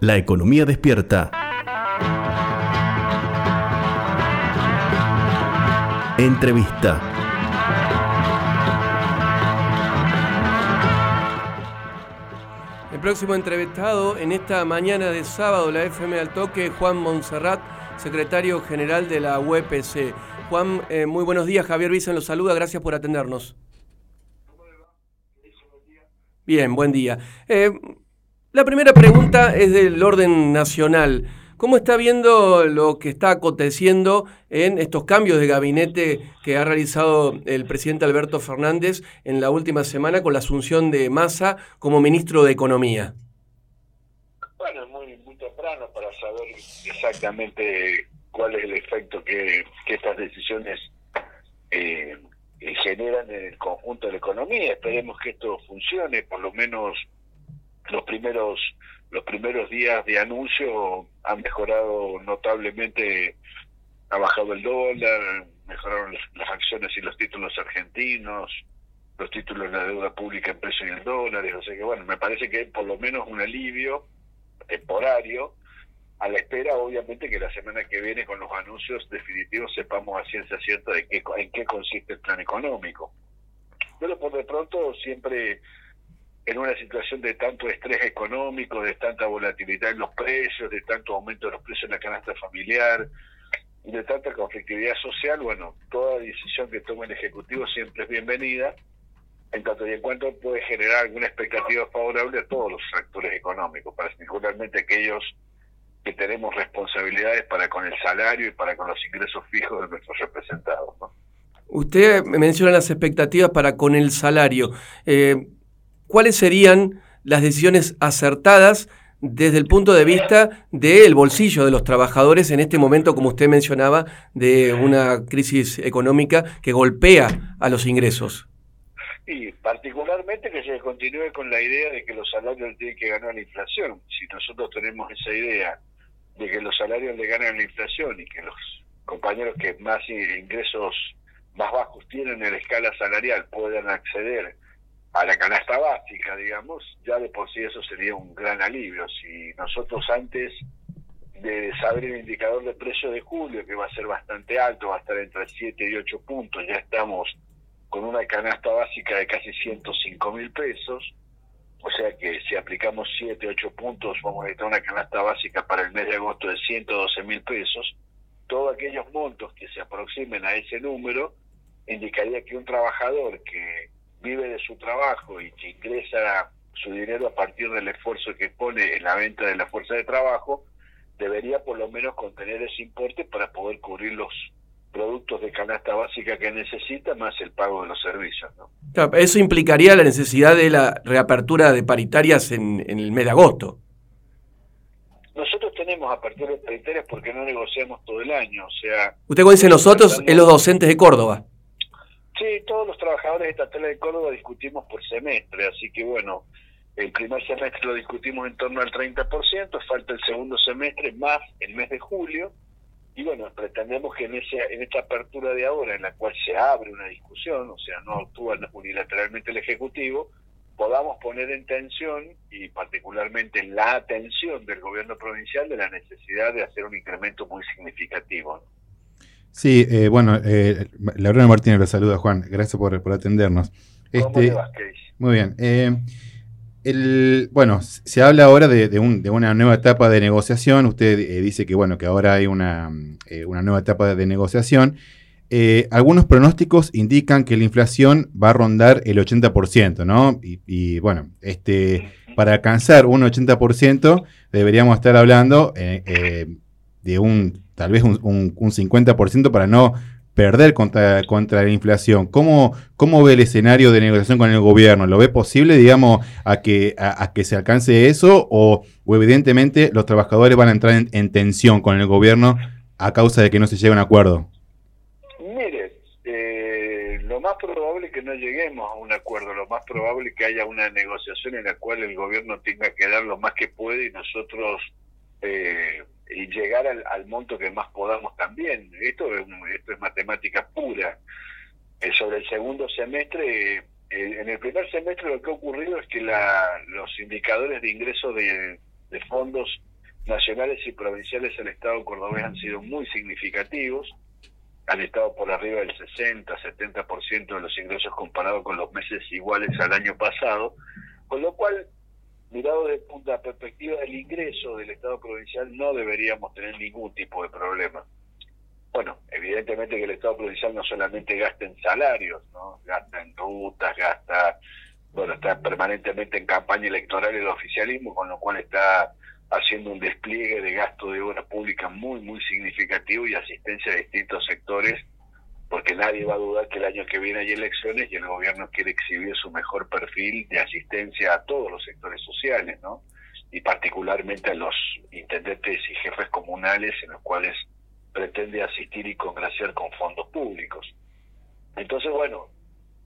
La economía despierta. Entrevista. El próximo entrevistado en esta mañana de sábado, la FM al toque, Juan Monserrat, secretario general de la UPC. Juan, eh, muy buenos días. Javier Vicen los saluda. Gracias por atendernos. Bien, buen día. Eh, la primera pregunta es del orden nacional. ¿Cómo está viendo lo que está aconteciendo en estos cambios de gabinete que ha realizado el presidente Alberto Fernández en la última semana con la asunción de Massa como ministro de Economía? Bueno, es muy, muy temprano para saber exactamente cuál es el efecto que, estas decisiones eh, generan en el conjunto de la economía. Esperemos que esto funcione, por lo menos los primeros los primeros días de anuncio han mejorado notablemente, ha bajado el dólar, mejoraron las, acciones y los títulos argentinos, los títulos de la deuda pública en pesos y en dólares, o sea que bueno, me parece que por lo menos un alivio temporario, a la espera obviamente que la semana que viene con los anuncios definitivos sepamos a ciencia cierta de qué, en qué consiste el plan económico. Pero por de pronto siempre en una situación de tanto estrés económico, de tanta volatilidad en los precios, de tanto aumento de los precios en la canasta familiar y de tanta conflictividad social, bueno, toda decisión que tome el Ejecutivo siempre es bienvenida, en tanto y en cuanto puede generar alguna expectativa favorable a todos los actores económicos, particularmente aquellos que tenemos responsabilidades para con el salario y para con los ingresos fijos de nuestros representados. Usted menciona las expectativas para con el salario. Eh, cuáles serían las decisiones acertadas desde el punto de vista del bolsillo de los trabajadores en este momento, como usted mencionaba, de una crisis económica que golpea a los ingresos. Y particularmente que se continúe con la idea de que los salarios tienen que ganar la inflación. Si nosotros tenemos esa idea de que los salarios le ganan la inflación y que los compañeros que más ingresos más bajos tienen en la escala salarial puedan acceder a la canasta básica, digamos, ya de por sí eso sería un gran alivio. Si nosotros antes de saber el indicador de precio de julio, que va a ser bastante alto, va a estar entre 7 y 8 puntos, ya estamos con una canasta básica de casi 105 mil pesos, o sea que si aplicamos 7, 8 puntos, vamos a necesitar una canasta básica para el mes de agosto de 112 mil pesos. Todos aquellos montos que se aproximen a ese número indicaría que un trabajador que vive de su trabajo y que ingresa su dinero a partir del esfuerzo que pone en la venta de la fuerza de trabajo, debería por lo menos contener ese importe para poder cubrir los productos de canasta básica que necesita, más el pago de los servicios. ¿no? eso implicaría la necesidad de la reapertura de paritarias en, el mes de agosto. Nosotros tenemos aperturas paritarias porque no negociamos todo el año, o sea... Usted cuando dice nosotros, es los docentes de Córdoba. Sí, todos los trabajadores estatales de Córdoba discutimos por semestre, así que bueno, el primer semestre lo discutimos en torno al 30%, falta el segundo semestre más el mes de julio, y bueno, pretendemos que en, ese, en esta apertura de ahora, en la cual se abre una discusión, o sea, no actúa unilateralmente el Ejecutivo, podamos poner en tensión y particularmente en la atención del gobierno provincial de la necesidad de hacer un incremento muy significativo. Sí, eh, bueno, eh, Laura Martínez le saluda, Juan. Gracias por, por atendernos. Este, muy bien. Eh, el, bueno, se habla ahora de, de, un, de, una nueva etapa de negociación. Usted eh, dice que bueno que ahora hay una, una nueva etapa de negociación. algunos pronósticos indican que la inflación va a rondar el 80%, ¿no? Y, y bueno, este, para alcanzar un 80% deberíamos estar hablando de un tal vez un, un, 50% para no perder contra, contra la inflación. ¿Cómo, ¿Cómo ve el escenario de negociación con el gobierno? ¿Lo ve posible, digamos, a que, a, que se alcance eso? O, evidentemente los trabajadores van a entrar en, tensión con el gobierno a causa de que no se llegue a un acuerdo? Mire, eh, lo más probable es que no lleguemos a un acuerdo, lo más probable es que haya una negociación en la cual el gobierno tenga que dar lo más que puede y nosotros... Eh, y llegar al, monto que más podamos también. Esto es, esto es matemática pura. Eh, sobre el segundo semestre, eh, en el primer semestre lo que ha ocurrido es que la, los indicadores de ingreso de, de fondos nacionales y provinciales al Estado cordobés han sido muy significativos, han estado por arriba del 60, 70% de los ingresos comparado con los meses iguales al año pasado, con lo cual, mirado desde la perspectiva del ingreso del Estado provincial, no deberíamos tener ningún tipo de problema. Bueno, evidentemente que el Estado provincial no solamente gasta en salarios, ¿no? gasta en rutas, gasta, bueno, está permanentemente en campaña electoral el oficialismo, con lo cual está haciendo un despliegue de gasto de obra pública muy, muy significativo y asistencia a distintos sectores, porque nadie va a dudar que el año que viene hay elecciones y el gobierno quiere exhibir su mejor perfil de asistencia a todos los sectores sociales, ¿no? Y particularmente a los intendentes y jefes comunales en los cuales pretende asistir y congraciar con fondos públicos. Entonces, bueno,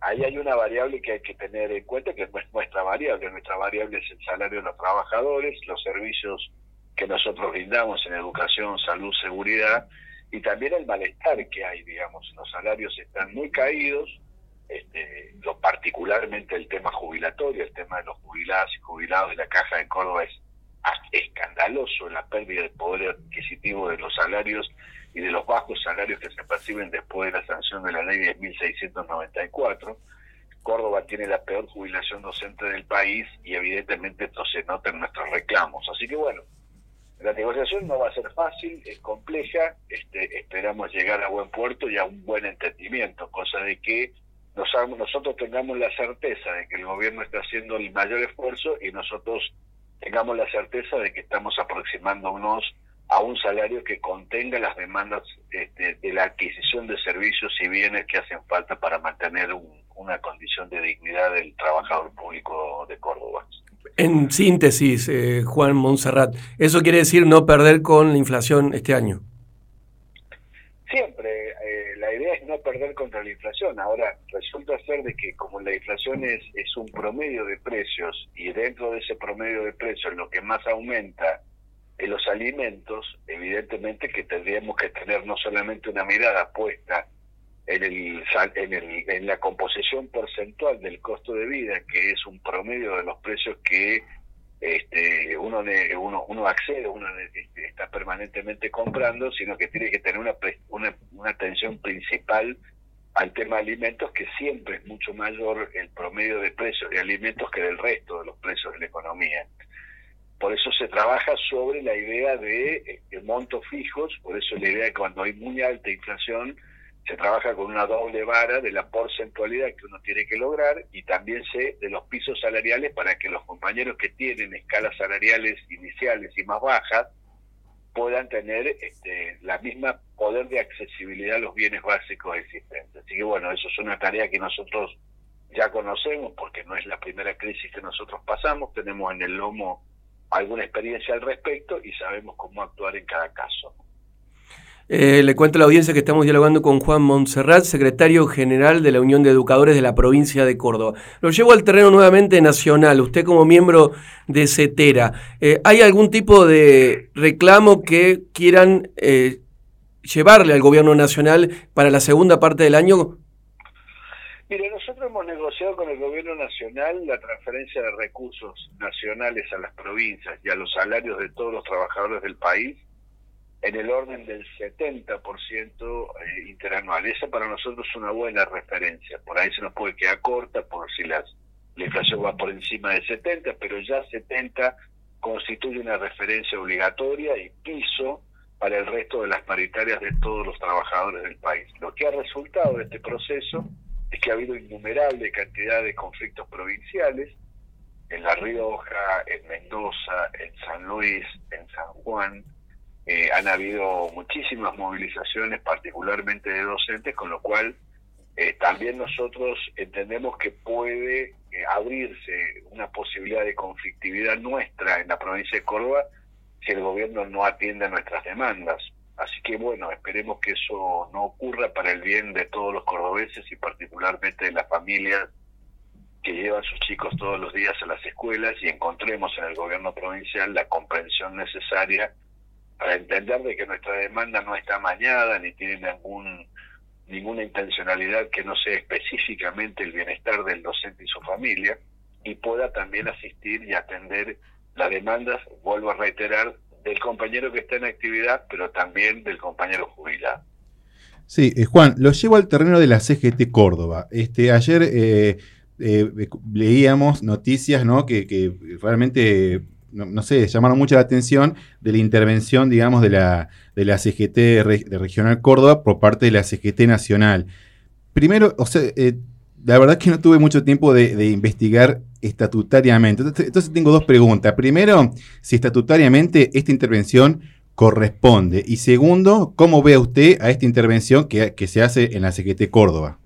ahí hay una variable que hay que tener en cuenta, que es nuestra variable. Nuestra variable es el salario de los trabajadores, los servicios que nosotros brindamos en educación, salud, seguridad, y también el malestar que hay, digamos. Los salarios están muy caídos, este, lo, particularmente el tema jubilatorio, el tema de los jubilados y jubilados de la Caja de Córdoba es escandaloso la pérdida de poder adquisitivo de los salarios y de los bajos salarios que se perciben después de la sanción de la ley 10.694. Córdoba tiene la peor jubilación docente del país y evidentemente esto se nota en nuestros reclamos. Así que bueno, la negociación no va a ser fácil, es compleja, este, esperamos llegar a buen puerto y a un buen entendimiento, cosa de que nosotros tengamos la certeza de que el gobierno está haciendo el mayor esfuerzo y nosotros tengamos la certeza de que estamos aproximándonos a un salario que contenga las demandas este, de la adquisición de servicios y bienes que hacen falta para mantener una condición de dignidad del trabajador público de Córdoba. En síntesis, eh, Juan Montserrat, ¿eso quiere decir no perder con la inflación este año? Siempre, eh, la idea es no perder contra la inflación. Ahora, resulta ser de que como la inflación es, es un promedio de precios y dentro de ese promedio de precios lo que más aumenta en los alimentos, evidentemente que tendríamos que tener no solamente una mirada puesta en, el, en, el, en la composición porcentual del costo de vida, que es un promedio de los precios que este, uno, uno, uno accede, uno este, está permanentemente comprando, sino que tiene que tener una, una, una atención principal al tema de alimentos, que siempre es mucho mayor el promedio de precios de alimentos que del resto de los precios de la economía. Por eso se trabaja sobre la idea de, de montos fijos, por eso la idea de cuando hay muy alta inflación, se trabaja con una doble vara de la porcentualidad que uno tiene que lograr y también se de los pisos salariales para que los compañeros que tienen escalas salariales iniciales y más bajas puedan tener este, la misma poder de accesibilidad a los bienes básicos existentes. Así que bueno, eso es una tarea que nosotros ya conocemos porque no es la primera crisis que nosotros pasamos, tenemos en el lomo alguna experiencia al respecto y sabemos cómo actuar en cada caso. Eh, le cuento a la audiencia que estamos dialogando con Juan Montserrat, secretario general de la Unión de Educadores de la provincia de Córdoba. Lo llevo al terreno nuevamente nacional, usted como miembro de CETERA. Eh, ¿Hay algún tipo de reclamo que quieran eh, llevarle al gobierno nacional para la segunda parte del año? Mire, nosotros hemos negociado con el gobierno nacional la transferencia de recursos nacionales a las provincias y a los salarios de todos los trabajadores del país en el orden del 70% eh, interanual. Esa para nosotros es una buena referencia. Por ahí se nos puede quedar corta por si las, la inflación va por encima de 70, pero ya 70 constituye una referencia obligatoria y piso para el resto de las paritarias de todos los trabajadores del país. Lo que ha resultado de este proceso es que ha habido innumerable cantidad de conflictos provinciales en La Rioja, en Mendoza, en San Luis, en San Juan. Eh, han habido muchísimas movilizaciones, particularmente de docentes, con lo cual eh, también nosotros entendemos que puede eh, abrirse una posibilidad de conflictividad nuestra en la provincia de Córdoba si el gobierno no atiende a nuestras demandas. Así que bueno, esperemos que eso no ocurra para el bien de todos los cordobeses y particularmente de las familias que llevan sus chicos todos los días a las escuelas y encontremos en el gobierno provincial la comprensión necesaria para entender de que nuestra demanda no está amañada ni tiene ningún, ninguna intencionalidad que no sea específicamente el bienestar del docente y su familia y pueda también asistir y atender las demandas, vuelvo a reiterar, del compañero que está en actividad, pero también del compañero jubilado. Sí, eh, Juan, lo llevo al terreno de la CGT Córdoba. Este, ayer eh, eh, leíamos noticias ¿no? que, realmente, no, sé, llamaron mucho la atención de la intervención, digamos, de la, de la CGT de Regional Córdoba por parte de la CGT Nacional. Primero, o sea, la verdad que no tuve mucho tiempo de, investigar estatutariamente. Entonces tengo dos preguntas. Primero, si estatutariamente esta intervención corresponde? Y segundo, ¿cómo ve usted a esta intervención que, se hace en la CGT Córdoba?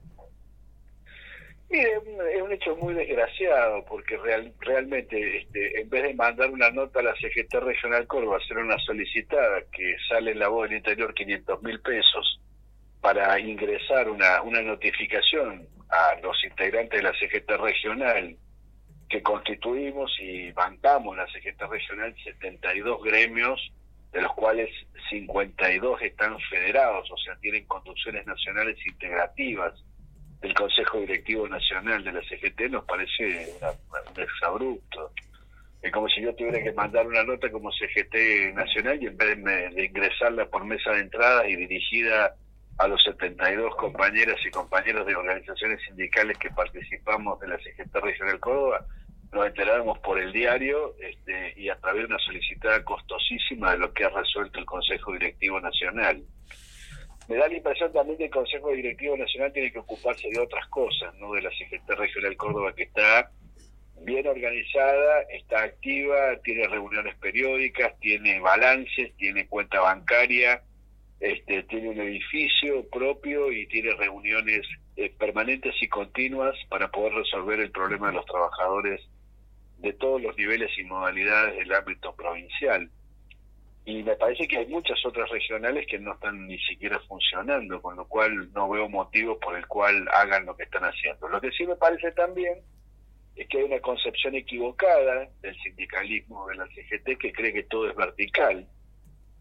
Hecho muy desgraciado porque real, realmente este, en vez de mandar una nota a la CGT Regional Córdoba, hacer una solicitada que sale en la voz del interior 500 mil pesos para ingresar una, una notificación a los integrantes de la CGT Regional que constituimos y bancamos la CGT Regional 72 gremios de los cuales 52 están federados, o sea, tienen conducciones nacionales integrativas del Consejo Directivo Nacional de la CGT, nos parece un exabrupto. Es como si yo tuviera que mandar una nota como CGT Nacional y en vez de, ingresarla por mesa de entrada y dirigida a los 72 compañeras y compañeros de organizaciones sindicales que participamos de la CGT Regional Córdoba, nos enteramos por el diario este, y a través de una solicitada costosísima de lo que ha resuelto el Consejo Directivo Nacional. Me da la impresión también que el Consejo Directivo Nacional tiene que ocuparse de otras cosas, no de la CGT Regional Córdoba que está bien organizada, está activa, tiene reuniones periódicas, tiene balances, tiene cuenta bancaria, este, tiene un edificio propio y tiene reuniones eh, permanentes y continuas para poder resolver el problema de los trabajadores de todos los niveles y modalidades del ámbito provincial. Y me parece que hay muchas otras regionales que no están ni siquiera funcionando, con lo cual no veo motivo por el cual hagan lo que están haciendo. Lo que sí me parece también es que hay una concepción equivocada del sindicalismo de la CGT que cree que todo es vertical,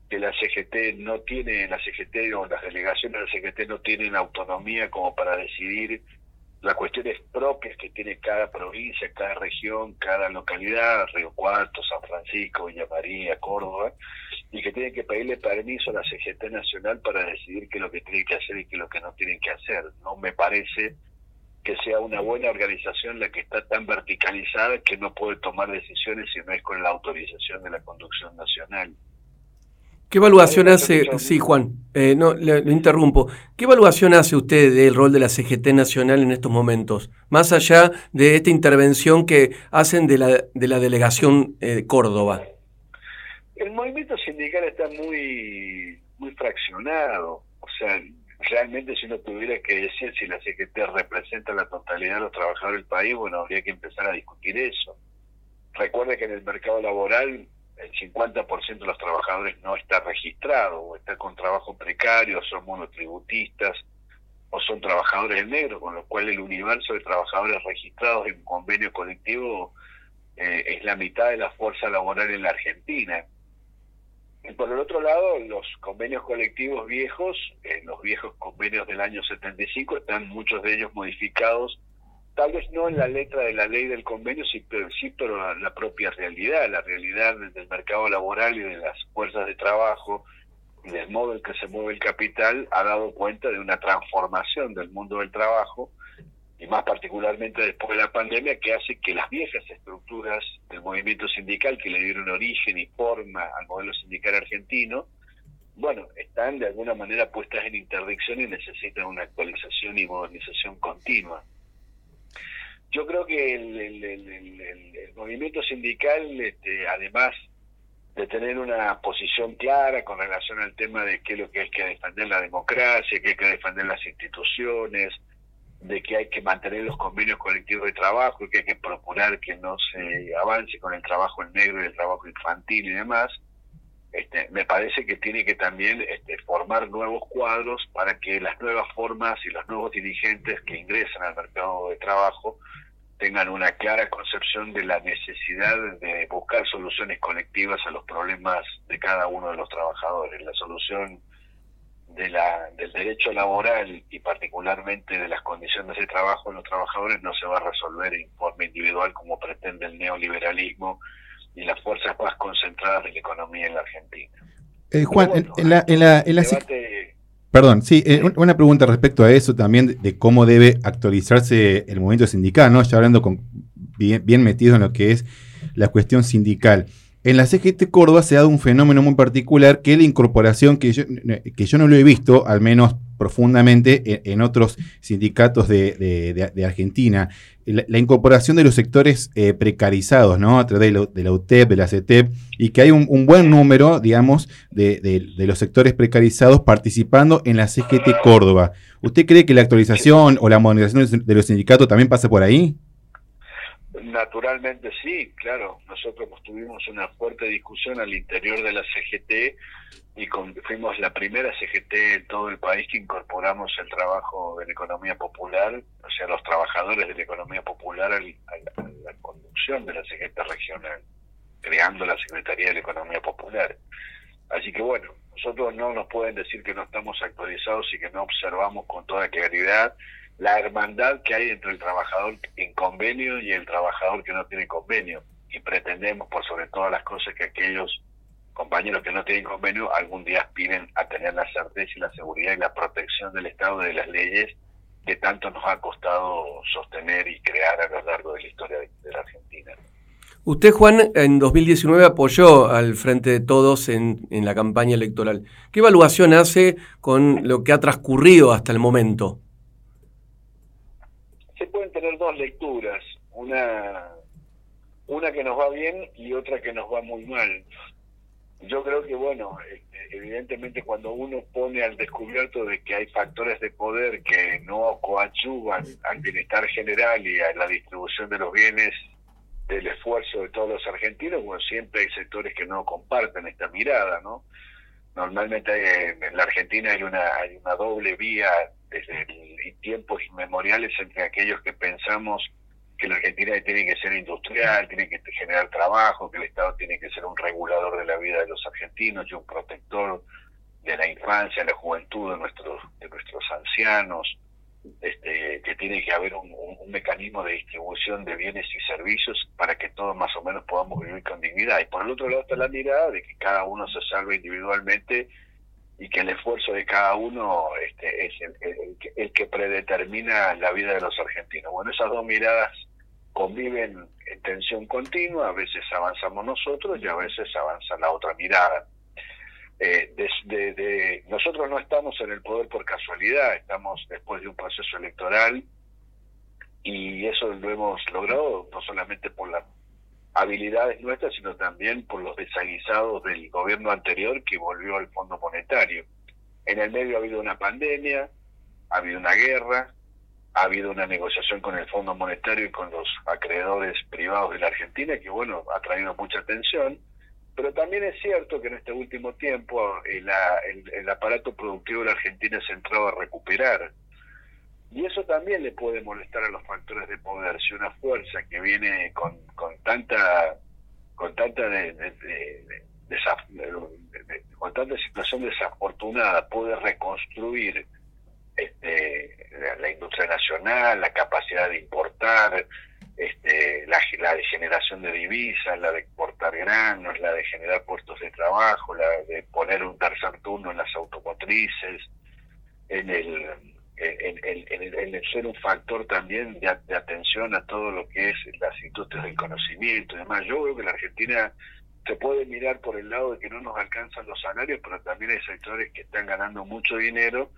que la CGT no tiene, la CGT o las delegaciones de la CGT no tienen autonomía como para decidir las cuestiones propias que tiene cada provincia, cada región, cada localidad, Río Cuarto, San Francisco, Villa María, Córdoba, y que tienen que pedirle permiso a la CGT Nacional para decidir qué es lo que tienen que hacer y qué es lo que no tienen que hacer. No me parece que sea una buena organización la que está tan verticalizada que no puede tomar decisiones si no es con la autorización de la conducción nacional. ¿Qué evaluación hace, sí Juan, eh, no, lo interrumpo, ¿qué evaluación hace usted del rol de la CGT Nacional en estos momentos? Más allá de esta intervención que hacen de la, de la delegación eh, Córdoba. El movimiento sindical está muy, muy fraccionado, o sea, realmente si uno tuviera que decir si la CGT representa la totalidad de los trabajadores del país, bueno, habría que empezar a discutir eso. Recuerde que en el mercado laboral el 50% de los trabajadores no está registrado o está con trabajo precario, son monotributistas o son trabajadores en negro, con lo cual el universo de trabajadores registrados en convenio colectivo eh, es la mitad de la fuerza laboral en la Argentina. Y por el otro lado, los convenios colectivos viejos, eh, los viejos convenios del año 75, están muchos de ellos modificados tal vez no en la letra de la ley del convenio, sí, pero sí, pero la, propia realidad, la realidad del mercado laboral y de las fuerzas de trabajo y del modo en que se mueve el capital ha dado cuenta de una transformación del mundo del trabajo y más particularmente después de la pandemia que hace que las viejas estructuras del movimiento sindical que le dieron origen y forma al modelo sindical argentino, bueno, están de alguna manera puestas en interdicción y necesitan una actualización y modernización continua. Yo creo que el, movimiento sindical, este, además de tener una posición clara con relación al tema de qué es lo que hay que defender la democracia, que hay que defender las instituciones, de que hay que mantener los convenios colectivos de trabajo que hay que procurar que no se avance con el trabajo en negro y el trabajo infantil y demás, este, me parece que tiene que también este, formar nuevos cuadros para que las nuevas formas y los nuevos dirigentes que ingresan al mercado de trabajo tengan una clara concepción de la necesidad de buscar soluciones colectivas a los problemas de cada uno de los trabajadores. La solución de la, del derecho laboral y particularmente de las condiciones de trabajo de los trabajadores no se va a resolver en forma individual como pretende el neoliberalismo y las fuerzas más concentradas de la economía en la Argentina. Eh, Juan, en, la, en, la, en la Perdón, sí, eh, una pregunta respecto a eso también, de cómo debe actualizarse el movimiento sindical, ¿no? Ya hablando con, bien, bien metido en lo que es la cuestión sindical. En la CGT Córdoba se ha dado un fenómeno muy particular que es la incorporación, que yo, que yo no lo he visto, al menos profundamente, en, otros sindicatos de, Argentina. La, incorporación de los sectores eh, precarizados, ¿no? A través de, la UTEP, de la CETEP, y que hay un, buen número, digamos, de, los sectores precarizados participando en la CGT Córdoba. ¿Usted cree que la actualización o la modernización de los sindicatos también pasa por ahí? Naturalmente sí, claro. Nosotros tuvimos una fuerte discusión al interior de la CGT y fuimos la primera CGT en todo el país que incorporamos el trabajo de la economía popular, o sea, los trabajadores de la economía popular a la conducción de la CGT regional, creando la Secretaría de la Economía Popular. Así que bueno, nosotros no nos pueden decir que no estamos actualizados y que no observamos con toda claridad la hermandad que hay entre el trabajador en convenio y el trabajador que no tiene convenio. Y pretendemos, por sobre todas las cosas, que aquellos compañeros que no tienen convenio algún día aspiren a tener la certeza y la seguridad y la protección del Estado de las leyes que tanto nos ha costado sostener y crear a lo largo de la historia de, la Argentina. Usted, Juan, en 2019 apoyó al Frente de Todos en, en la campaña electoral. ¿Qué evaluación hace con lo que ha transcurrido hasta el momento? Tener dos lecturas, una, una que nos va bien y otra que nos va muy mal. Yo creo que, bueno, este, evidentemente cuando uno pone al descubierto de que hay factores de poder que no coadyuvan al bienestar general y a la distribución de los bienes del esfuerzo de todos los argentinos, bueno, siempre hay sectores que no comparten esta mirada, ¿no? Normalmente en la Argentina hay una, hay una doble vía desde tiempos inmemoriales entre aquellos que pensamos que la Argentina tiene que ser industrial, tiene que generar trabajo, que el Estado tiene que ser un regulador de la vida de los argentinos y un protector de la infancia, la juventud de nuestros, de nuestros ancianos, este, que tiene que haber un, un, mecanismo de distribución de bienes y servicios para que todos más o menos podamos vivir con dignidad. Y por el otro lado está la mirada de que cada uno se salve individualmente y que el esfuerzo de cada uno este, es el, que predetermina la vida de los argentinos. Bueno, esas dos miradas conviven en tensión continua, a veces avanzamos nosotros y a veces avanza la otra mirada. Eh, de, nosotros no estamos en el poder por casualidad, estamos después de un proceso electoral y eso lo hemos logrado no solamente por la habilidades nuestras, sino también por los desaguisados del gobierno anterior que volvió al Fondo Monetario. En el medio ha habido una pandemia, ha habido una guerra, ha habido una negociación con el Fondo Monetario y con los acreedores privados de la Argentina que, bueno, ha traído mucha atención. Pero también es cierto que en este último tiempo el, el aparato productivo de la Argentina se entrado a recuperar y eso también le puede molestar a los factores de poder. Si una fuerza que viene con, con tanta con tanta de, con tanta situación desafortunada puede reconstruir este, la, industria nacional, la capacidad de importar, este, la, la de generación de divisas, la de exportar granos, la de generar puestos de trabajo, la de poner un tercer turno en las automotrices, en el en, el ser un factor también de, atención a todo lo que es las industrias del conocimiento y demás. Yo veo que la Argentina se puede mirar por el lado de que no nos alcanzan los salarios, pero también hay sectores que están ganando mucho dinero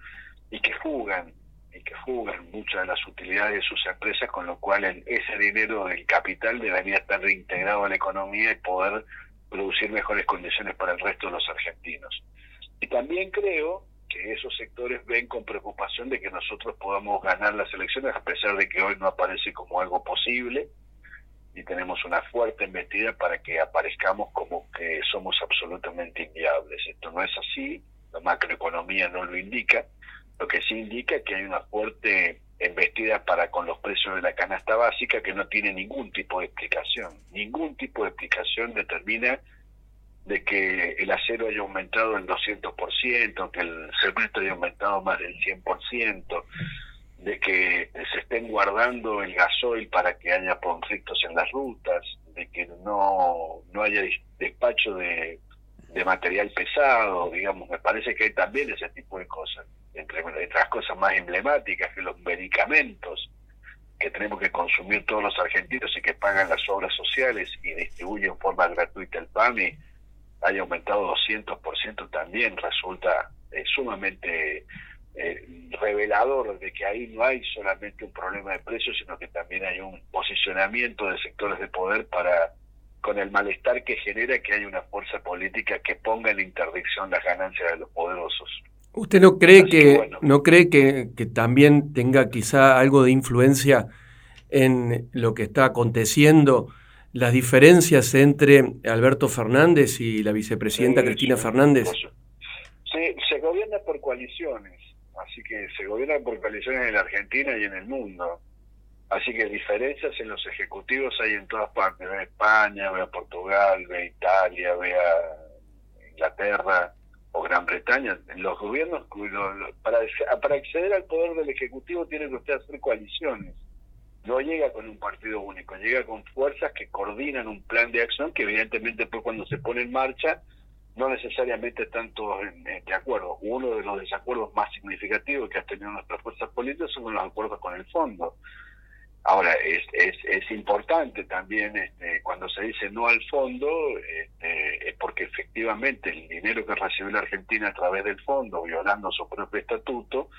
y que fugan, y que fugan muchas de las utilidades de sus empresas, con lo cual ese dinero del capital debería estar reintegrado a la economía y poder producir mejores condiciones para el resto de los argentinos. Y también creo que esos sectores ven con preocupación de que nosotros podamos ganar las elecciones, a pesar de que hoy no aparece como algo posible y tenemos una fuerte embestida para que aparezcamos como que somos absolutamente inviables. Esto no es así, la macroeconomía no lo indica, lo que sí indica es que hay una fuerte embestida para con los precios de la canasta básica que no tiene ningún tipo de explicación. Ningún tipo de explicación determina de que el acero haya aumentado el 200%, que el cemento haya aumentado más del 100%, de que se estén guardando el gasoil para que haya conflictos en las rutas, de que no, no haya despacho de, de material pesado, digamos, me parece que hay también ese tipo de cosas, entre, entre las cosas más emblemáticas que los medicamentos que tenemos que consumir todos los argentinos y que pagan las obras sociales y distribuyen en forma gratuita el PAMI, haya aumentado 200% también, resulta eh, sumamente eh, revelador de que ahí no hay solamente un problema de precios, sino que también hay un posicionamiento de sectores de poder para con el malestar que genera que hay una fuerza política que ponga en interdicción las ganancias de los poderosos. ¿Usted no cree que, no cree que, que, también tenga quizá algo de influencia en lo que está aconteciendo, las diferencias entre Alberto Fernández y la vicepresidenta Cristina Fernández? Sí, se gobierna por coaliciones así que se gobierna por coaliciones en la Argentina y en el mundo. Así que diferencias en los ejecutivos hay en todas partes, ve a España, ve a Portugal, ve a Italia, ve a Inglaterra o Gran Bretaña. Los gobiernos, para, para acceder al poder del Ejecutivo tiene que usted hacer coaliciones. No llega con un partido único, llega con fuerzas que coordinan un plan de acción que evidentemente después cuando se pone en marcha no necesariamente están todos de acuerdo. Uno de los desacuerdos más significativos que ha tenido nuestras fuerzas políticas son los acuerdos con el fondo. Ahora, es, es, es importante también este, cuando se dice no al fondo, este, es porque efectivamente el dinero que recibe la Argentina a través del fondo, violando su propio estatuto,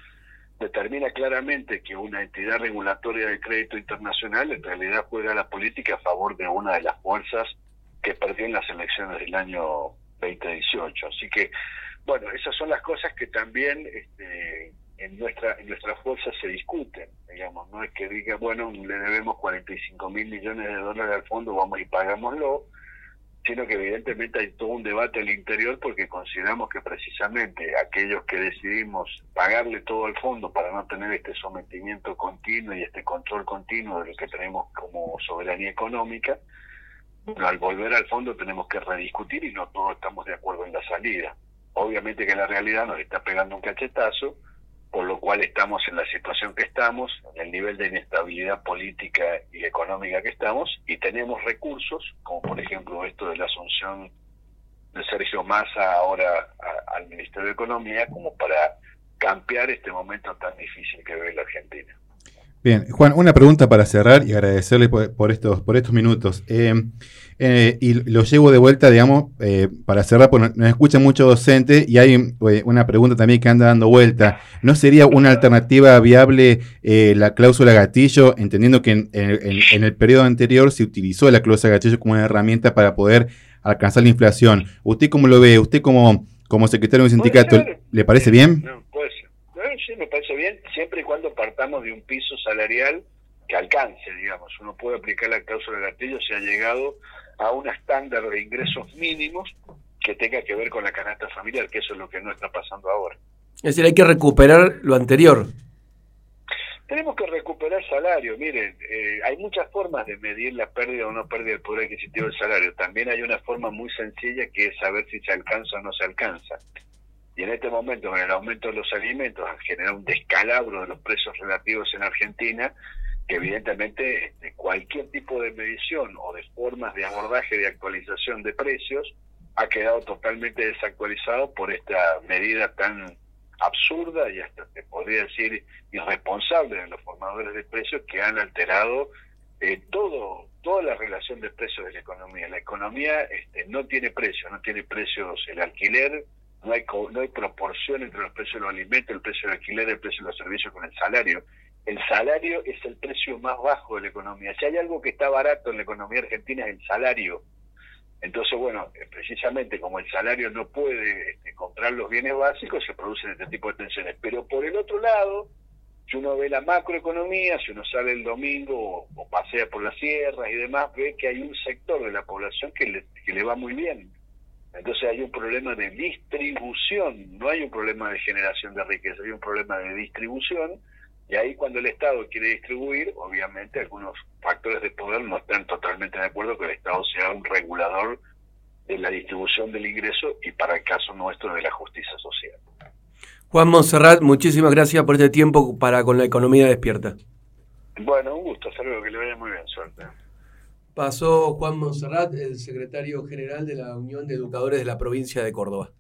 determina claramente que una entidad regulatoria de crédito internacional en realidad juega la política a favor de una de las fuerzas que perdió en las elecciones del año 2018. Así que, bueno, esas son las cosas que también este, en nuestra en nuestra fuerza se discuten, digamos, no es que diga, bueno, le debemos 45 mil millones de dólares al fondo, vamos y pagámoslo, sino que evidentemente hay todo un debate al interior porque consideramos que precisamente aquellos que decidimos pagarle todo al fondo para no tener este sometimiento continuo y este control continuo de lo que tenemos como soberanía económica, bueno, al volver al fondo tenemos que rediscutir y no todos estamos de acuerdo en la salida. Obviamente que la realidad nos está pegando un cachetazo, por lo cual estamos en la situación que estamos, en el nivel de inestabilidad política y económica que estamos, y tenemos recursos, como por ejemplo esto de la asunción de Sergio Massa ahora al Ministerio de Economía, como para cambiar este momento tan difícil que ve la Argentina. Bien, Juan, una pregunta para cerrar y agradecerle por, estos, por estos minutos. Eh, eh, y lo llevo de vuelta, digamos, eh, para cerrar, porque nos escucha mucho docente y hay una pregunta también que anda dando vuelta. ¿No sería una alternativa viable la cláusula gatillo, entendiendo que en, en, el periodo anterior se utilizó la cláusula gatillo como una herramienta para poder alcanzar la inflación? ¿Usted cómo lo ve? ¿Usted como, como secretario de un sindicato, le parece bien? Sí, me parece bien, siempre y cuando partamos de un piso salarial que alcance, digamos. Uno puede aplicar la cláusula de gatillo si ha llegado a un estándar de ingresos mínimos que tenga que ver con la canasta familiar, que eso es lo que no está pasando ahora. Es decir, hay que recuperar lo anterior. Tenemos que recuperar salario. Miren, eh, hay muchas formas de medir la pérdida o no pérdida del poder adquisitivo del salario. También hay una forma muy sencilla que es saber si se alcanza o no se alcanza. Y en este momento, con el aumento de los alimentos, ha generado un descalabro de los precios relativos en Argentina, que evidentemente este, cualquier tipo de medición o de formas de abordaje de actualización de precios ha quedado totalmente desactualizado por esta medida tan absurda y hasta te podría decir irresponsable de los formadores de precios que han alterado eh, todo toda la relación de precios de la economía. La economía este, no tiene precio, no tiene precios el alquiler, no hay, no hay proporción entre los precios de los alimentos, el precio del alquiler, el precio de los servicios con el salario. El salario es el precio más bajo de la economía. Si hay algo que está barato en la economía argentina es el salario. Entonces, bueno, eh, precisamente como el salario no puede este, comprar los bienes básicos, se producen este tipo de tensiones. Pero por el otro lado, si uno ve la macroeconomía, si uno sale el domingo o, pasea por las sierras y demás, ve que hay un sector de la población que le, que le va muy bien. Entonces hay un problema de distribución, no hay un problema de generación de riqueza, hay un problema de distribución. Y ahí cuando el Estado quiere distribuir, obviamente algunos factores de poder no están totalmente de acuerdo que el Estado sea un regulador de la distribución del ingreso y para el caso nuestro de la justicia social. Juan Monserrat, muchísimas gracias por este tiempo para con la economía despierta. Bueno, un gusto, luego, que le vaya muy bien, suerte. Pasó Juan Monserrat, el secretario general de la Unión de Educadores de la provincia de Córdoba.